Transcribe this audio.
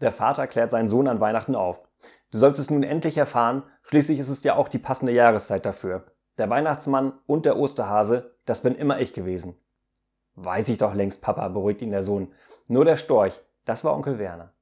Der Vater klärt seinen Sohn an Weihnachten auf. Du sollst es nun endlich erfahren, schließlich ist es ja auch die passende Jahreszeit dafür. Der Weihnachtsmann und der Osterhase, das bin immer ich gewesen. Weiß ich doch längst, Papa, beruhigt ihn der Sohn. Nur der Storch, das war Onkel Werner.